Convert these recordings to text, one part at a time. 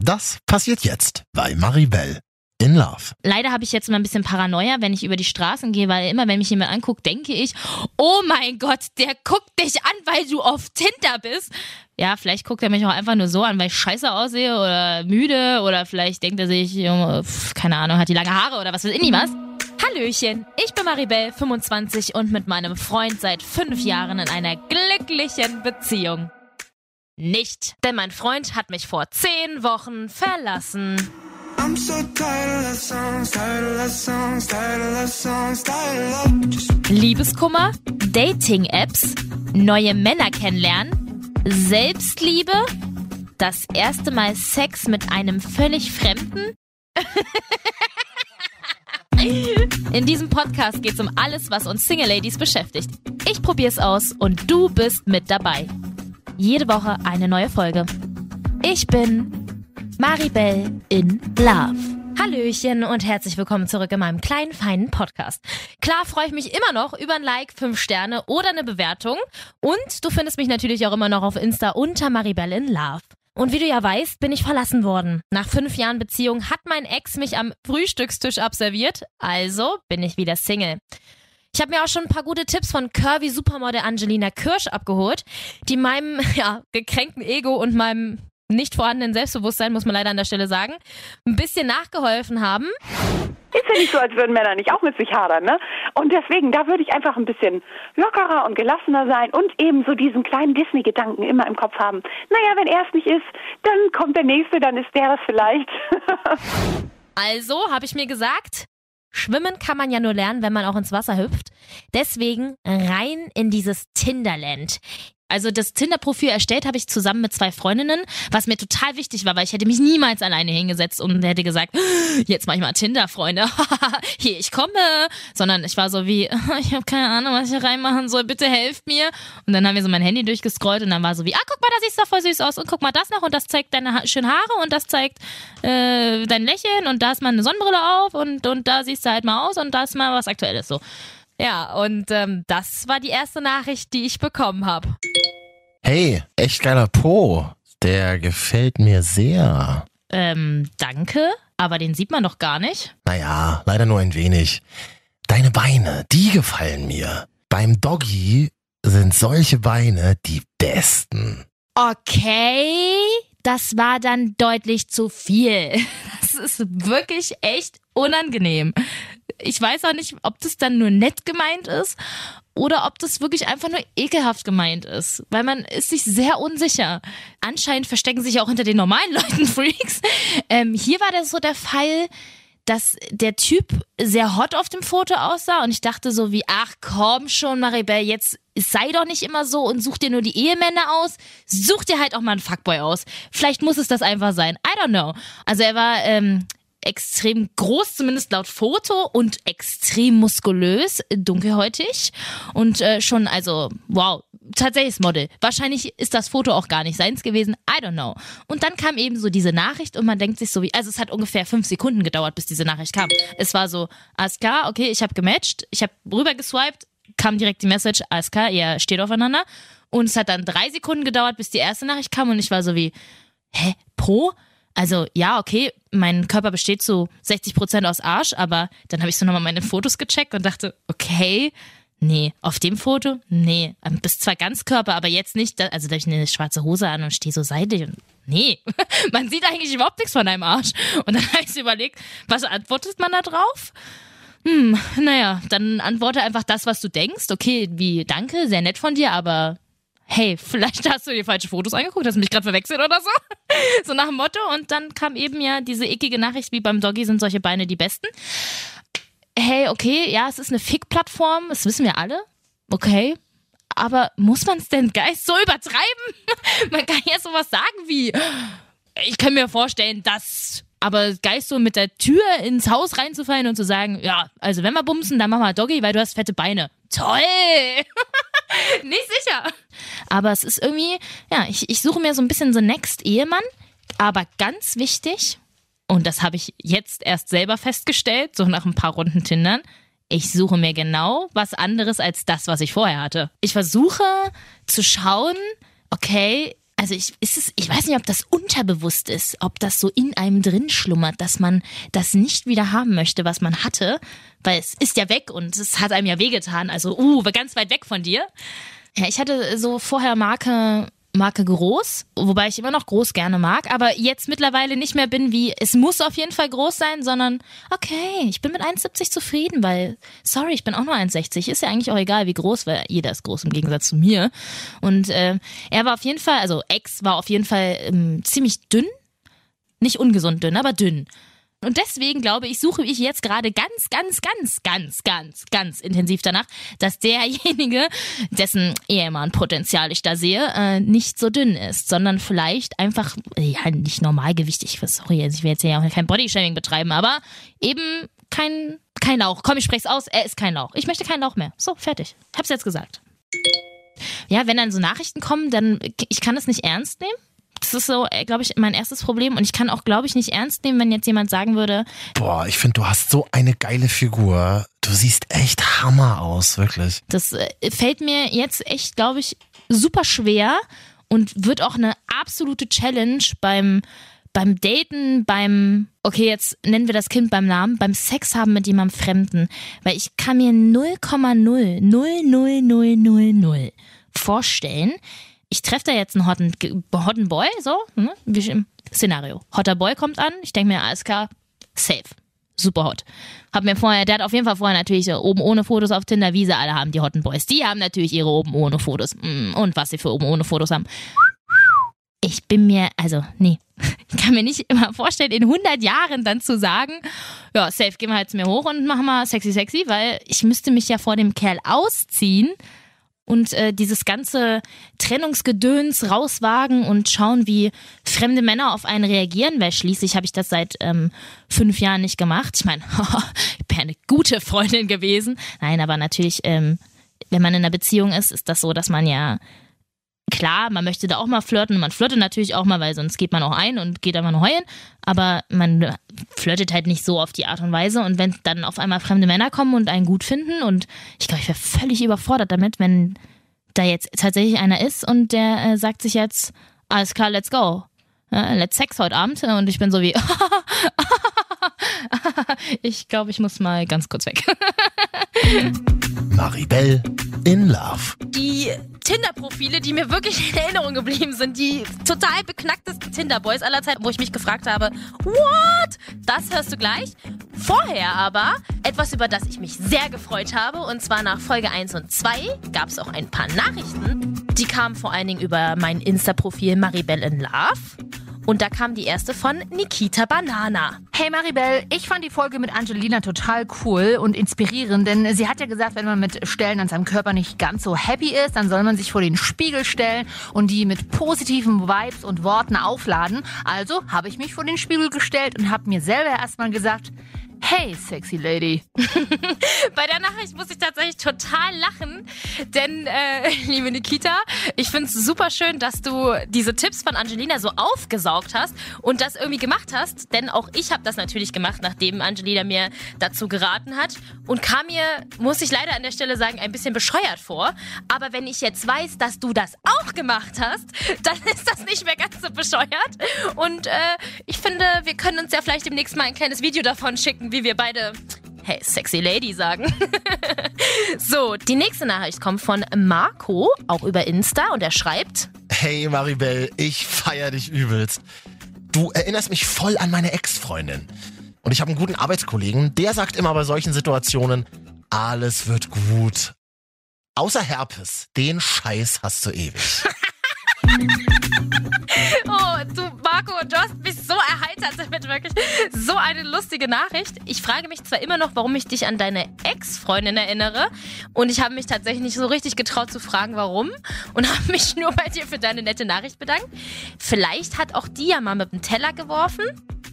Das passiert jetzt bei Maribel in Love. Leider habe ich jetzt mal ein bisschen Paranoia, wenn ich über die Straßen gehe, weil immer, wenn mich jemand anguckt, denke ich, oh mein Gott, der guckt dich an, weil du auf Tinder bist. Ja, vielleicht guckt er mich auch einfach nur so an, weil ich scheiße aussehe oder müde oder vielleicht denkt er sich, pf, keine Ahnung, hat die lange Haare oder was weiß ich nicht was. Hallöchen, ich bin Maribel, 25 und mit meinem Freund seit fünf Jahren in einer glücklichen Beziehung. Nicht, denn mein Freund hat mich vor zehn Wochen verlassen. I'm so tired of songs, tired of songs, tired of songs, tired of Liebeskummer, Dating-Apps, neue Männer kennenlernen, Selbstliebe, das erste Mal Sex mit einem völlig Fremden. In diesem Podcast geht es um alles, was uns Single Ladies beschäftigt. Ich probier's aus und du bist mit dabei. Jede Woche eine neue Folge. Ich bin Maribel in Love. Hallöchen und herzlich willkommen zurück in meinem kleinen, feinen Podcast. Klar freue ich mich immer noch über ein Like, 5 Sterne oder eine Bewertung. Und du findest mich natürlich auch immer noch auf Insta unter Maribel in Love. Und wie du ja weißt, bin ich verlassen worden. Nach fünf Jahren Beziehung hat mein Ex mich am Frühstückstisch abserviert, also bin ich wieder Single. Ich habe mir auch schon ein paar gute Tipps von Curvy Supermodel Angelina Kirsch abgeholt, die meinem ja, gekränkten Ego und meinem nicht vorhandenen Selbstbewusstsein, muss man leider an der Stelle sagen, ein bisschen nachgeholfen haben. Ist ja nicht so, als würden Männer nicht auch mit sich hadern, ne? Und deswegen, da würde ich einfach ein bisschen lockerer und gelassener sein und eben so diesen kleinen Disney-Gedanken immer im Kopf haben. Naja, wenn er es nicht ist, dann kommt der Nächste, dann ist der es vielleicht. also habe ich mir gesagt, Schwimmen kann man ja nur lernen, wenn man auch ins Wasser hüpft. Deswegen rein in dieses Tinderland. Also das Tinder-Profil erstellt habe ich zusammen mit zwei Freundinnen, was mir total wichtig war, weil ich hätte mich niemals alleine hingesetzt und hätte gesagt, jetzt mach ich mal Tinder, Freunde, hier, ich komme. Sondern ich war so wie, ich habe keine Ahnung, was ich hier reinmachen soll, bitte helft mir. Und dann haben wir so mein Handy durchgescrollt und dann war so wie, ah, guck mal, da siehst du voll süß aus und guck mal das noch und das zeigt deine ha schönen Haare und das zeigt äh, dein Lächeln und da ist mal eine Sonnenbrille auf und, und da siehst du halt mal aus und da ist mal was Aktuelles so. Ja, und ähm, das war die erste Nachricht, die ich bekommen habe. Hey, echt geiler Po. Der gefällt mir sehr. Ähm, danke, aber den sieht man doch gar nicht. Naja, leider nur ein wenig. Deine Beine, die gefallen mir. Beim Doggy sind solche Beine die besten. Okay, das war dann deutlich zu viel. Das ist wirklich echt unangenehm ich weiß auch nicht, ob das dann nur nett gemeint ist oder ob das wirklich einfach nur ekelhaft gemeint ist, weil man ist sich sehr unsicher. Anscheinend verstecken sich auch hinter den normalen Leuten Freaks. Ähm, hier war das so der Fall, dass der Typ sehr hot auf dem Foto aussah und ich dachte so wie, ach komm schon, Maribel, jetzt sei doch nicht immer so und such dir nur die Ehemänner aus, such dir halt auch mal einen Fuckboy aus. Vielleicht muss es das einfach sein. I don't know. Also er war ähm, extrem groß, zumindest laut Foto, und extrem muskulös, dunkelhäutig und äh, schon, also, wow, tatsächlich Model. Wahrscheinlich ist das Foto auch gar nicht seins gewesen, I don't know. Und dann kam eben so diese Nachricht und man denkt sich so wie, also es hat ungefähr fünf Sekunden gedauert, bis diese Nachricht kam. Es war so, alles klar, okay, ich habe gematcht, ich habe rüber geswiped, kam direkt die Message, alles klar, ihr steht aufeinander. Und es hat dann drei Sekunden gedauert, bis die erste Nachricht kam und ich war so wie, hä, Pro? Also ja, okay, mein Körper besteht zu 60 Prozent aus Arsch, aber dann habe ich so nochmal meine Fotos gecheckt und dachte, okay, nee, auf dem Foto, nee, ähm, bist zwar Ganzkörper, aber jetzt nicht, also da habe ich eine schwarze Hose an und stehe so seitlich und nee, man sieht eigentlich überhaupt nichts von deinem Arsch. Und dann habe ich so überlegt, was antwortet man da drauf? Hm, naja, dann antworte einfach das, was du denkst. Okay, wie, danke, sehr nett von dir, aber hey, vielleicht hast du dir falsche Fotos angeguckt, hast mich gerade verwechselt oder so. so nach dem Motto. Und dann kam eben ja diese eckige Nachricht, wie beim Doggy sind solche Beine die besten. Hey, okay, ja, es ist eine Fick-Plattform, das wissen wir alle. Okay. Aber muss man es denn Geist so übertreiben? man kann ja sowas sagen wie, ich kann mir vorstellen, dass aber Geist so mit der Tür ins Haus reinzufallen und zu sagen, ja, also wenn wir bumsen, dann machen wir Doggy, weil du hast fette Beine. Toll! Nicht sicher. Aber es ist irgendwie, ja, ich, ich suche mir so ein bisschen so Next Ehemann, aber ganz wichtig, und das habe ich jetzt erst selber festgestellt, so nach ein paar Runden Tindern, ich suche mir genau was anderes als das, was ich vorher hatte. Ich versuche zu schauen, okay, also ich, ist es, ich weiß nicht, ob das unterbewusst ist, ob das so in einem drin schlummert, dass man das nicht wieder haben möchte, was man hatte, weil es ist ja weg und es hat einem ja wehgetan. Also, uh, war ganz weit weg von dir. Ja, ich hatte so vorher Marke Marke groß, wobei ich immer noch groß gerne mag, aber jetzt mittlerweile nicht mehr bin wie, es muss auf jeden Fall groß sein, sondern okay, ich bin mit 1,70 zufrieden, weil, sorry, ich bin auch nur 1,60, ist ja eigentlich auch egal, wie groß, weil jeder ist groß im Gegensatz zu mir. Und äh, er war auf jeden Fall, also Ex war auf jeden Fall ähm, ziemlich dünn, nicht ungesund dünn, aber dünn. Und deswegen glaube ich, suche ich jetzt gerade ganz, ganz, ganz, ganz, ganz, ganz intensiv danach, dass derjenige, dessen Ehemann-Potenzial ich da sehe, äh, nicht so dünn ist, sondern vielleicht einfach, ja, nicht normalgewichtig. Sorry, also ich will jetzt ja auch kein Bodyshaming betreiben, aber eben kein, kein Lauch. Komm, ich spreche es aus, er ist kein Lauch. Ich möchte keinen Lauch mehr. So, fertig. Hab's jetzt gesagt. Ja, wenn dann so Nachrichten kommen, dann, ich kann das nicht ernst nehmen das ist so, äh, glaube ich, mein erstes Problem. Und ich kann auch, glaube ich, nicht ernst nehmen, wenn jetzt jemand sagen würde. Boah, ich finde, du hast so eine geile Figur. Du siehst echt Hammer aus, wirklich. Das äh, fällt mir jetzt echt, glaube ich, super schwer und wird auch eine absolute Challenge beim beim Daten, beim, okay, jetzt nennen wir das Kind beim Namen, beim Sex haben mit jemandem Fremden. Weil ich kann mir 0,0, 00000 vorstellen, ich treffe da jetzt einen hotten, hotten Boy, so, ne? wie im Szenario. Hotter Boy kommt an, ich denke mir, alles klar, safe. Super hot. Hab mir vorher, der hat auf jeden Fall vorher natürlich oben ohne Fotos auf Tinder, wie sie alle haben, die Hotten Boys. Die haben natürlich ihre oben ohne Fotos. Mm, und was sie für oben ohne Fotos haben. Ich bin mir, also, nee. Ich kann mir nicht immer vorstellen, in 100 Jahren dann zu sagen, ja, safe, geh mal jetzt mir hoch und mach mal sexy, sexy, weil ich müsste mich ja vor dem Kerl ausziehen und äh, dieses ganze Trennungsgedöns rauswagen und schauen, wie fremde Männer auf einen reagieren, weil schließlich habe ich das seit ähm, fünf Jahren nicht gemacht. Ich meine, ich bin eine gute Freundin gewesen. Nein, aber natürlich, ähm, wenn man in einer Beziehung ist, ist das so, dass man ja klar, man möchte da auch mal flirten. Man flirtet natürlich auch mal, weil sonst geht man auch ein und geht einfach nur heulen. Aber man flirtet halt nicht so auf die Art und Weise. Und wenn dann auf einmal fremde Männer kommen und einen gut finden und ich glaube, ich wäre völlig überfordert damit, wenn da jetzt tatsächlich einer ist und der äh, sagt sich jetzt, alles klar, let's go. Let's Sex heute Abend. Und ich bin so wie, ich glaube, ich muss mal ganz kurz weg. Maribel in Love. Die Tinder-Profile, die mir wirklich in Erinnerung geblieben sind, die total beknacktesten Tinder-Boys aller Zeiten, wo ich mich gefragt habe, what? Das hörst du gleich. Vorher aber etwas, über das ich mich sehr gefreut habe, und zwar nach Folge 1 und 2 gab es auch ein paar Nachrichten. Die kamen vor allen Dingen über mein Insta-Profil Maribel in Love. Und da kam die erste von Nikita Banana. Hey Maribel, ich fand die Folge mit Angelina total cool und inspirierend, denn sie hat ja gesagt, wenn man mit Stellen an seinem Körper nicht ganz so happy ist, dann soll man sich vor den Spiegel stellen und die mit positiven Vibes und Worten aufladen. Also habe ich mich vor den Spiegel gestellt und habe mir selber erstmal gesagt, Hey, sexy Lady. Bei der Nachricht muss ich tatsächlich total lachen, denn, äh, liebe Nikita, ich finde es super schön, dass du diese Tipps von Angelina so aufgesaugt hast und das irgendwie gemacht hast, denn auch ich habe das natürlich gemacht, nachdem Angelina mir dazu geraten hat und kam mir, muss ich leider an der Stelle sagen, ein bisschen bescheuert vor. Aber wenn ich jetzt weiß, dass du das auch gemacht hast, dann ist das nicht mehr ganz so bescheuert. Und äh, ich finde, wir können uns ja vielleicht demnächst mal ein kleines Video davon schicken, wie wir beide Hey, sexy Lady sagen. so, die nächste Nachricht kommt von Marco, auch über Insta, und er schreibt: Hey Maribel, ich feier dich übelst. Du erinnerst mich voll an meine Ex-Freundin. Und ich habe einen guten Arbeitskollegen, der sagt immer bei solchen Situationen, alles wird gut. Außer Herpes, den Scheiß hast du ewig. Oh, du Marco, mich so erheitert damit, wirklich. So eine lustige Nachricht. Ich frage mich zwar immer noch, warum ich dich an deine Ex-Freundin erinnere. Und ich habe mich tatsächlich nicht so richtig getraut zu fragen, warum. Und habe mich nur bei dir für deine nette Nachricht bedankt. Vielleicht hat auch die ja mal mit dem Teller geworfen.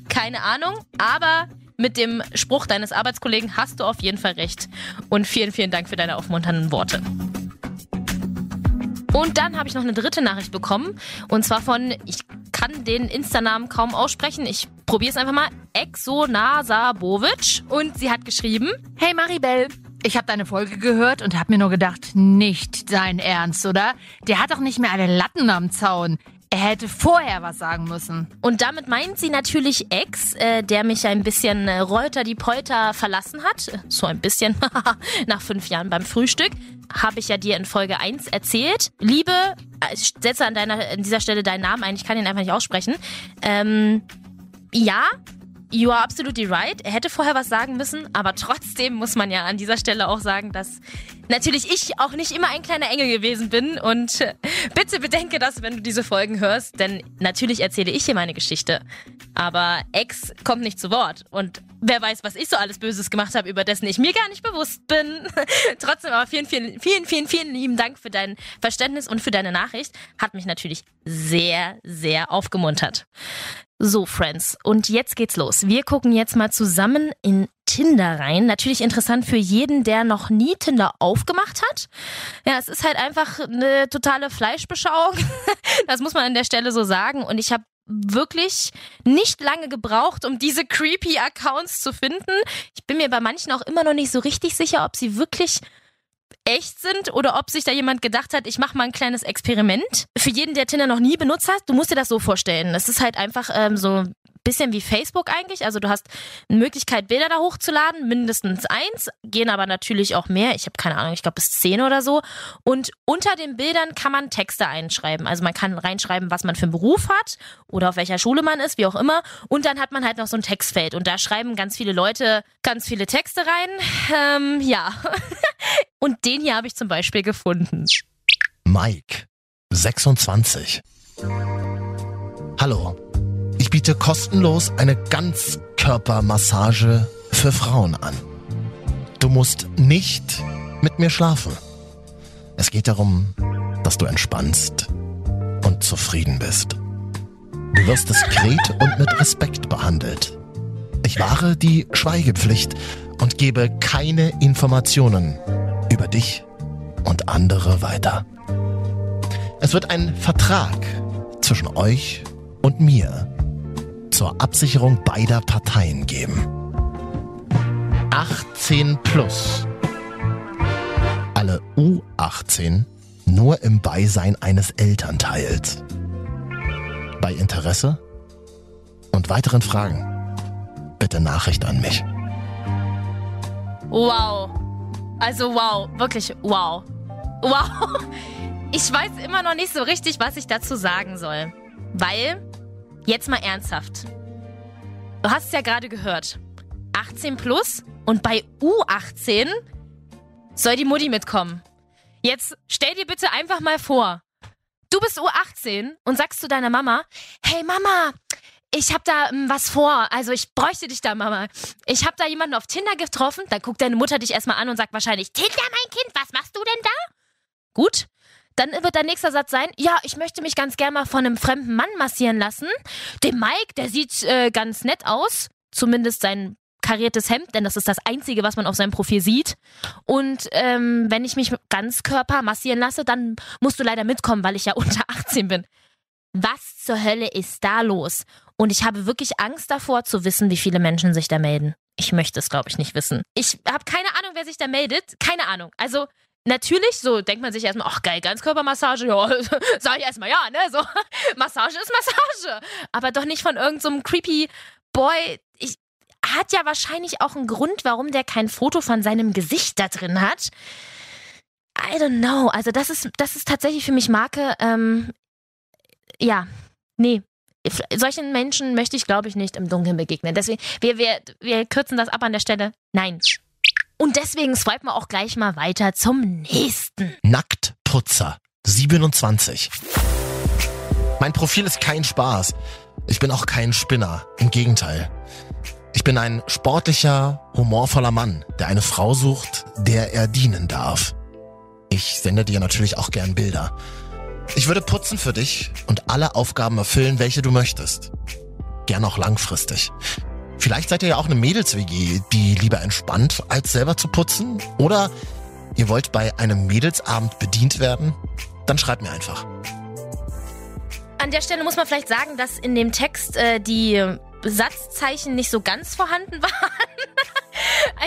Keine Ahnung. Aber mit dem Spruch deines Arbeitskollegen hast du auf jeden Fall recht. Und vielen, vielen Dank für deine aufmunternden Worte. Und dann habe ich noch eine dritte Nachricht bekommen. Und zwar von, ich kann den Insta-Namen kaum aussprechen. Ich probiere es einfach mal. Exonasabovic. Und sie hat geschrieben: Hey Maribel, ich habe deine Folge gehört und habe mir nur gedacht, nicht dein Ernst, oder? Der hat doch nicht mehr alle Latten am Zaun. er hätte vorher was sagen müssen. Und damit meint sie natürlich Ex, äh, der mich ein bisschen äh, Reuter die Polter verlassen hat. So ein bisschen nach fünf Jahren beim Frühstück. Habe ich ja dir in Folge 1 erzählt. Liebe, äh, ich setze an, deiner, an dieser Stelle deinen Namen ein, ich kann ihn einfach nicht aussprechen. Ähm, ja, You are absolutely right. Er hätte vorher was sagen müssen, aber trotzdem muss man ja an dieser Stelle auch sagen, dass natürlich ich auch nicht immer ein kleiner Engel gewesen bin. Und äh, bitte bedenke das, wenn du diese Folgen hörst, denn natürlich erzähle ich hier meine Geschichte. Aber Ex kommt nicht zu Wort. Und wer weiß, was ich so alles Böses gemacht habe, über dessen ich mir gar nicht bewusst bin. trotzdem aber vielen, vielen, vielen, vielen, vielen lieben Dank für dein Verständnis und für deine Nachricht. Hat mich natürlich sehr, sehr aufgemuntert. So, Friends, und jetzt geht's los. Wir gucken jetzt mal zusammen in Tinder rein. Natürlich interessant für jeden, der noch nie Tinder aufgemacht hat. Ja, es ist halt einfach eine totale Fleischbeschauung. Das muss man an der Stelle so sagen. Und ich habe wirklich nicht lange gebraucht, um diese creepy Accounts zu finden. Ich bin mir bei manchen auch immer noch nicht so richtig sicher, ob sie wirklich echt sind oder ob sich da jemand gedacht hat, ich mache mal ein kleines Experiment. Für jeden, der Tinder noch nie benutzt hat, du musst dir das so vorstellen. Es ist halt einfach ähm, so bisschen wie Facebook eigentlich. Also du hast eine Möglichkeit, Bilder da hochzuladen, mindestens eins, gehen aber natürlich auch mehr. Ich habe keine Ahnung, ich glaube bis zehn oder so. Und unter den Bildern kann man Texte einschreiben. Also man kann reinschreiben, was man für einen Beruf hat oder auf welcher Schule man ist, wie auch immer. Und dann hat man halt noch so ein Textfeld. Und da schreiben ganz viele Leute ganz viele Texte rein. Ähm, ja. Und den hier habe ich zum Beispiel gefunden. Mike, 26. Hallo. Biete kostenlos eine Ganzkörpermassage für Frauen an. Du musst nicht mit mir schlafen. Es geht darum, dass du entspannst und zufrieden bist. Du wirst diskret und mit Respekt behandelt. Ich wahre die Schweigepflicht und gebe keine Informationen über dich und andere weiter. Es wird ein Vertrag zwischen euch und mir zur Absicherung beider Parteien geben. 18 plus. Alle U18 nur im Beisein eines Elternteils. Bei Interesse und weiteren Fragen bitte Nachricht an mich. Wow. Also wow, wirklich wow. Wow. Ich weiß immer noch nicht so richtig, was ich dazu sagen soll. Weil Jetzt mal ernsthaft. Du hast es ja gerade gehört. 18 plus und bei U18 soll die Mutti mitkommen. Jetzt stell dir bitte einfach mal vor, du bist U18 und sagst zu deiner Mama, hey Mama, ich hab da ähm, was vor, also ich bräuchte dich da, Mama. Ich hab da jemanden auf Tinder getroffen, dann guckt deine Mutter dich erstmal an und sagt wahrscheinlich, Tinder, mein Kind, was machst du denn da? Gut, dann wird dein nächster Satz sein, ja, ich möchte mich ganz gerne mal von einem fremden Mann massieren lassen. Dem Mike, der sieht äh, ganz nett aus. Zumindest sein kariertes Hemd, denn das ist das Einzige, was man auf seinem Profil sieht. Und ähm, wenn ich mich ganz Körper massieren lasse, dann musst du leider mitkommen, weil ich ja unter 18 bin. Was zur Hölle ist da los? Und ich habe wirklich Angst davor zu wissen, wie viele Menschen sich da melden. Ich möchte es, glaube ich, nicht wissen. Ich habe keine Ahnung, wer sich da meldet. Keine Ahnung. Also Natürlich, so denkt man sich erstmal, ach geil, Ganzkörpermassage, ja, sag ich erstmal ja, ne? So, Massage ist Massage. Aber doch nicht von irgendeinem so creepy Boy. Ich, hat ja wahrscheinlich auch einen Grund, warum der kein Foto von seinem Gesicht da drin hat. I don't know. Also, das ist, das ist tatsächlich für mich Marke. Ähm, ja, nee. Solchen Menschen möchte ich, glaube ich, nicht im Dunkeln begegnen. Deswegen, wir, wir, wir kürzen das ab an der Stelle. Nein. Und deswegen swipen wir auch gleich mal weiter zum nächsten. Nacktputzer, 27. Mein Profil ist kein Spaß. Ich bin auch kein Spinner. Im Gegenteil. Ich bin ein sportlicher, humorvoller Mann, der eine Frau sucht, der er dienen darf. Ich sende dir natürlich auch gern Bilder. Ich würde putzen für dich und alle Aufgaben erfüllen, welche du möchtest. Gern auch langfristig. Vielleicht seid ihr ja auch eine Mädels-WG, die lieber entspannt, als selber zu putzen. Oder ihr wollt bei einem Mädelsabend bedient werden. Dann schreibt mir einfach. An der Stelle muss man vielleicht sagen, dass in dem Text äh, die Satzzeichen nicht so ganz vorhanden waren.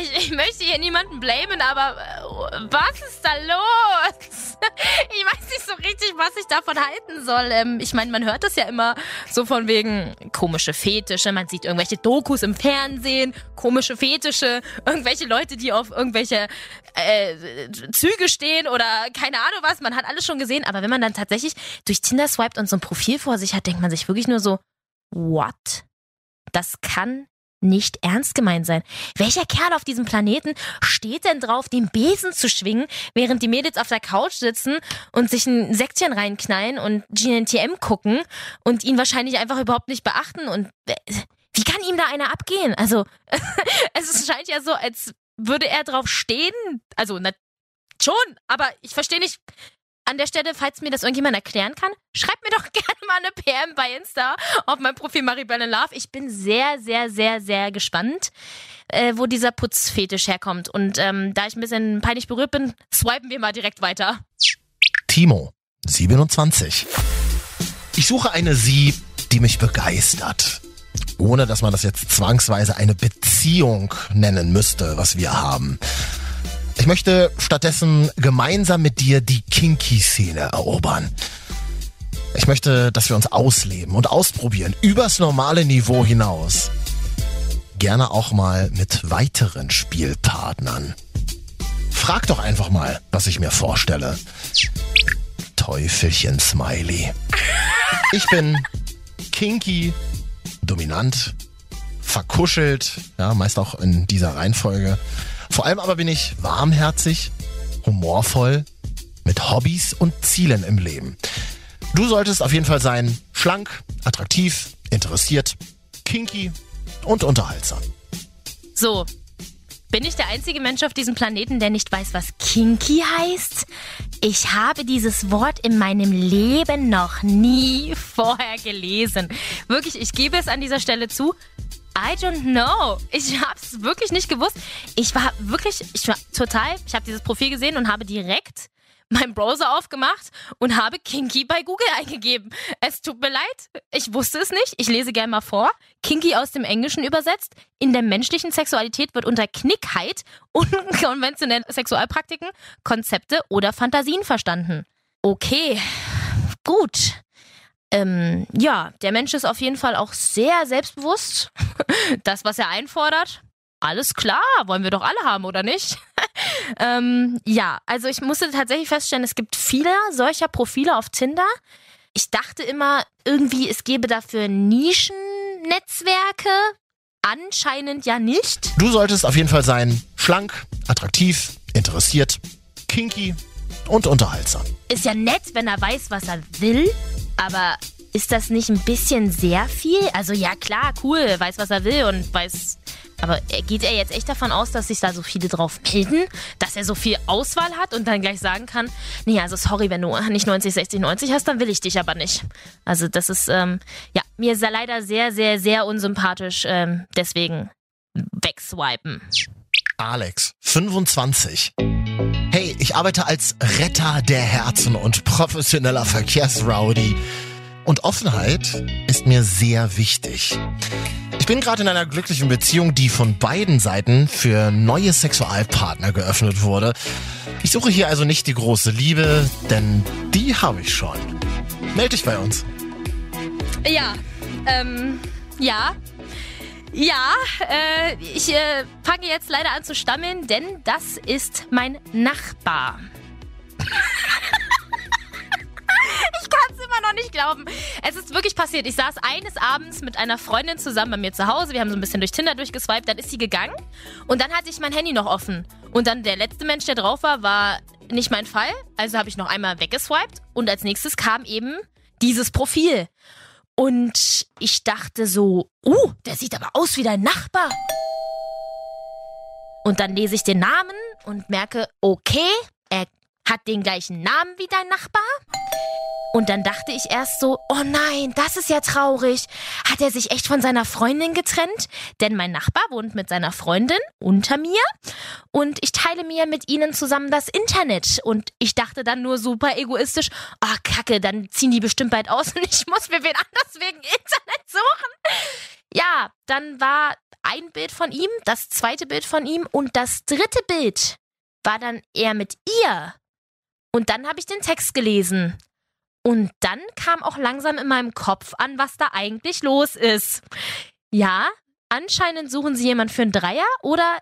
Ich, ich, möchte hier niemanden blamen, aber äh, was ist da los? ich weiß nicht so richtig, was ich davon halten soll. Ähm, ich meine, man hört das ja immer so von wegen komische Fetische. Man sieht irgendwelche Dokus im Fernsehen, komische Fetische, irgendwelche Leute, die auf irgendwelche äh, Züge stehen oder keine Ahnung was. Man hat alles schon gesehen. Aber wenn man dann tatsächlich durch Tinder swiped und so ein Profil vor sich hat, denkt man sich wirklich nur so, what? Das kann nicht ernst gemeint sein. Welcher Kerl auf diesem Planeten steht denn drauf, den Besen zu schwingen, während die Mädels auf der Couch sitzen und sich ein Säckchen reinknallen und GNTM gucken und ihn wahrscheinlich einfach überhaupt nicht beachten und äh, wie kann ihm da einer abgehen? Also, es scheint ja so, als würde er drauf stehen. Also, na, schon, aber ich verstehe nicht, an der Stelle, falls mir das irgendjemand erklären kann, schreibt mir doch gerne mal eine PM bei Insta auf mein Profil Maribel in Love. Ich bin sehr, sehr, sehr, sehr gespannt, äh, wo dieser Putzfetisch herkommt. Und ähm, da ich ein bisschen peinlich berührt bin, swipen wir mal direkt weiter. Timo, 27. Ich suche eine Sie, die mich begeistert. Ohne dass man das jetzt zwangsweise eine Beziehung nennen müsste, was wir haben. Ich möchte stattdessen gemeinsam mit dir die Kinky-Szene erobern. Ich möchte, dass wir uns ausleben und ausprobieren, übers normale Niveau hinaus. Gerne auch mal mit weiteren Spielpartnern. Frag doch einfach mal, was ich mir vorstelle. Teufelchen Smiley. Ich bin kinky, dominant, verkuschelt, ja, meist auch in dieser Reihenfolge. Vor allem aber bin ich warmherzig, humorvoll, mit Hobbys und Zielen im Leben. Du solltest auf jeden Fall sein schlank, attraktiv, interessiert, kinky und unterhaltsam. So, bin ich der einzige Mensch auf diesem Planeten, der nicht weiß, was kinky heißt? Ich habe dieses Wort in meinem Leben noch nie vorher gelesen. Wirklich, ich gebe es an dieser Stelle zu. I don't know. Ich habe es wirklich nicht gewusst. Ich war wirklich, ich war total, ich habe dieses Profil gesehen und habe direkt meinen Browser aufgemacht und habe Kinky bei Google eingegeben. Es tut mir leid, ich wusste es nicht. Ich lese gerne mal vor. Kinky aus dem Englischen übersetzt. In der menschlichen Sexualität wird unter Knickheit unkonventionelle Sexualpraktiken, Konzepte oder Fantasien verstanden. Okay, gut. Ähm, ja, der Mensch ist auf jeden Fall auch sehr selbstbewusst. Das, was er einfordert, alles klar, wollen wir doch alle haben, oder nicht? ähm, ja, also ich musste tatsächlich feststellen, es gibt viele solcher Profile auf Tinder. Ich dachte immer irgendwie, es gäbe dafür Nischennetzwerke. Anscheinend ja nicht. Du solltest auf jeden Fall sein schlank, attraktiv, interessiert, kinky und unterhaltsam. Ist ja nett, wenn er weiß, was er will, aber ist das nicht ein bisschen sehr viel? Also ja, klar, cool, weiß, was er will und weiß. Aber geht er jetzt echt davon aus, dass sich da so viele drauf melden, dass er so viel Auswahl hat und dann gleich sagen kann, nee, also sorry, wenn du nicht 90, 60, 90 hast, dann will ich dich aber nicht. Also das ist, ähm, ja, mir ist er leider sehr, sehr, sehr unsympathisch. Ähm, deswegen wegswipen. Alex, 25. Ich arbeite als Retter der Herzen und professioneller Verkehrsrowdy. Und Offenheit ist mir sehr wichtig. Ich bin gerade in einer glücklichen Beziehung, die von beiden Seiten für neue Sexualpartner geöffnet wurde. Ich suche hier also nicht die große Liebe, denn die habe ich schon. Meld dich bei uns. Ja, ähm, ja. Ja, äh, ich äh, fange jetzt leider an zu stammeln, denn das ist mein Nachbar. Ich kann es immer noch nicht glauben. Es ist wirklich passiert. Ich saß eines Abends mit einer Freundin zusammen bei mir zu Hause. Wir haben so ein bisschen durch Tinder durchgeswiped. Dann ist sie gegangen. Und dann hatte ich mein Handy noch offen. Und dann der letzte Mensch, der drauf war, war nicht mein Fall. Also habe ich noch einmal weggeswiped. Und als nächstes kam eben dieses Profil. Und ich dachte so, uh, der sieht aber aus wie dein Nachbar. Und dann lese ich den Namen und merke, okay, er hat den gleichen Namen wie dein Nachbar. Und dann dachte ich erst so, oh nein, das ist ja traurig. Hat er sich echt von seiner Freundin getrennt? Denn mein Nachbar wohnt mit seiner Freundin unter mir und ich teile mir mit ihnen zusammen das Internet. Und ich dachte dann nur super egoistisch, oh Kacke, dann ziehen die bestimmt bald aus und ich muss mir wen anders wegen Internet suchen. Ja, dann war ein Bild von ihm, das zweite Bild von ihm und das dritte Bild war dann er mit ihr. Und dann habe ich den Text gelesen. Und dann kam auch langsam in meinem Kopf an, was da eigentlich los ist. Ja, anscheinend suchen sie jemanden für einen Dreier oder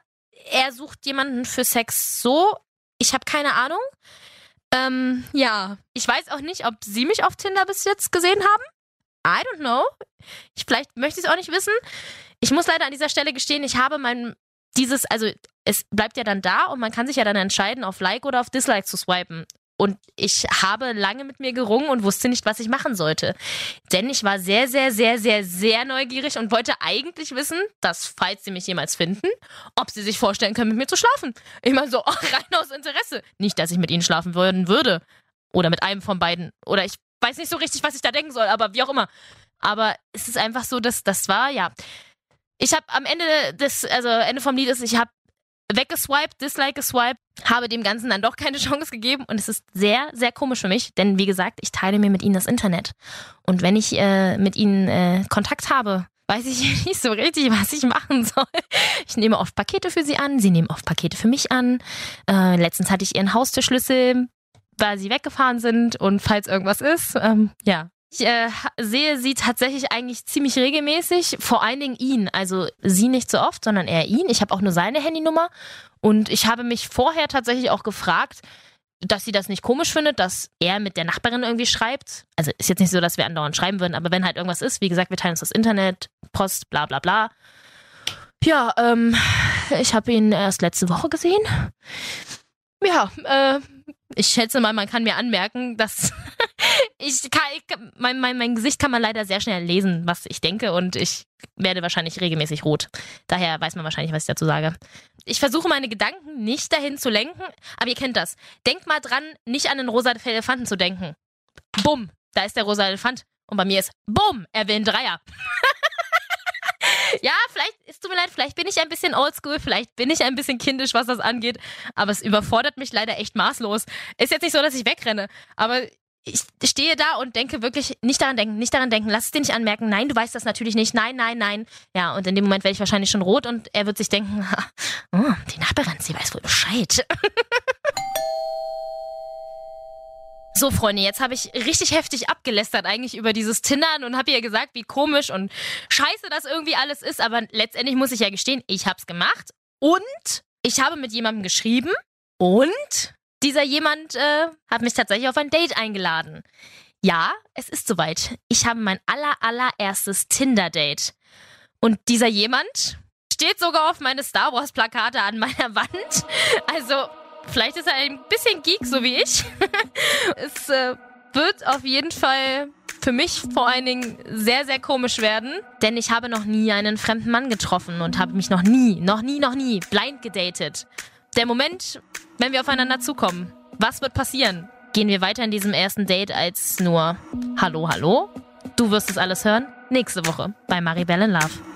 er sucht jemanden für Sex so. Ich habe keine Ahnung. Ähm, ja, ich weiß auch nicht, ob sie mich auf Tinder bis jetzt gesehen haben. I don't know. Ich, vielleicht möchte ich es auch nicht wissen. Ich muss leider an dieser Stelle gestehen, ich habe mein dieses, also es bleibt ja dann da und man kann sich ja dann entscheiden, auf Like oder auf Dislike zu swipen. Und ich habe lange mit mir gerungen und wusste nicht, was ich machen sollte. Denn ich war sehr, sehr, sehr, sehr, sehr neugierig und wollte eigentlich wissen, dass, falls sie mich jemals finden, ob sie sich vorstellen können, mit mir zu schlafen. Ich meine so, rein aus Interesse. Nicht, dass ich mit ihnen schlafen würden würde. Oder mit einem von beiden. Oder ich weiß nicht so richtig, was ich da denken soll, aber wie auch immer. Aber es ist einfach so, dass das war, ja. Ich habe am Ende des, also Ende vom Lied ist, ich habe weggeswiped, dislike geswiped, habe dem Ganzen dann doch keine Chance gegeben und es ist sehr, sehr komisch für mich, denn wie gesagt, ich teile mir mit ihnen das Internet. Und wenn ich äh, mit ihnen äh, Kontakt habe, weiß ich nicht so richtig, was ich machen soll. Ich nehme oft Pakete für sie an, sie nehmen oft Pakete für mich an. Äh, letztens hatte ich ihren Haustürschlüssel, weil sie weggefahren sind und falls irgendwas ist, ähm, ja, ich äh, sehe sie tatsächlich eigentlich ziemlich regelmäßig, vor allen Dingen ihn. Also sie nicht so oft, sondern eher ihn. Ich habe auch nur seine Handynummer und ich habe mich vorher tatsächlich auch gefragt, dass sie das nicht komisch findet, dass er mit der Nachbarin irgendwie schreibt. Also ist jetzt nicht so, dass wir andauernd schreiben würden, aber wenn halt irgendwas ist, wie gesagt, wir teilen uns das Internet, Post, bla bla bla. Ja, ähm, ich habe ihn erst letzte Woche gesehen. Ja, äh, ich schätze mal, man kann mir anmerken, dass ich kann, mein, mein, mein Gesicht kann man leider sehr schnell lesen, was ich denke und ich werde wahrscheinlich regelmäßig rot. Daher weiß man wahrscheinlich, was ich dazu sage. Ich versuche meine Gedanken nicht dahin zu lenken, aber ihr kennt das. Denkt mal dran, nicht an den rosa Elefanten zu denken. Bumm, da ist der rosa Elefant. Und bei mir ist Bumm, er will einen Dreier. es tut mir leid, vielleicht bin ich ein bisschen oldschool, vielleicht bin ich ein bisschen kindisch, was das angeht, aber es überfordert mich leider echt maßlos. Ist jetzt nicht so, dass ich wegrenne, aber ich stehe da und denke wirklich, nicht daran denken, nicht daran denken, lass es dir nicht anmerken, nein, du weißt das natürlich nicht, nein, nein, nein. Ja, und in dem Moment werde ich wahrscheinlich schon rot und er wird sich denken, oh, die Nachbarin, sie weiß wohl Bescheid. So, Freunde, jetzt habe ich richtig heftig abgelästert eigentlich über dieses Tindern und habe ihr gesagt, wie komisch und scheiße das irgendwie alles ist. Aber letztendlich muss ich ja gestehen, ich habe es gemacht und ich habe mit jemandem geschrieben und dieser jemand äh, hat mich tatsächlich auf ein Date eingeladen. Ja, es ist soweit. Ich habe mein aller, allererstes Tinder-Date. Und dieser jemand steht sogar auf meine Star Wars-Plakate an meiner Wand. Also, vielleicht ist er ein bisschen Geek, so wie ich. es äh, wird auf jeden Fall für mich vor allen Dingen sehr, sehr komisch werden, denn ich habe noch nie einen fremden Mann getroffen und habe mich noch nie, noch nie, noch nie blind gedatet. Der Moment, wenn wir aufeinander zukommen, was wird passieren? Gehen wir weiter in diesem ersten Date als nur Hallo, hallo? Du wirst es alles hören nächste Woche bei Maribel in Love.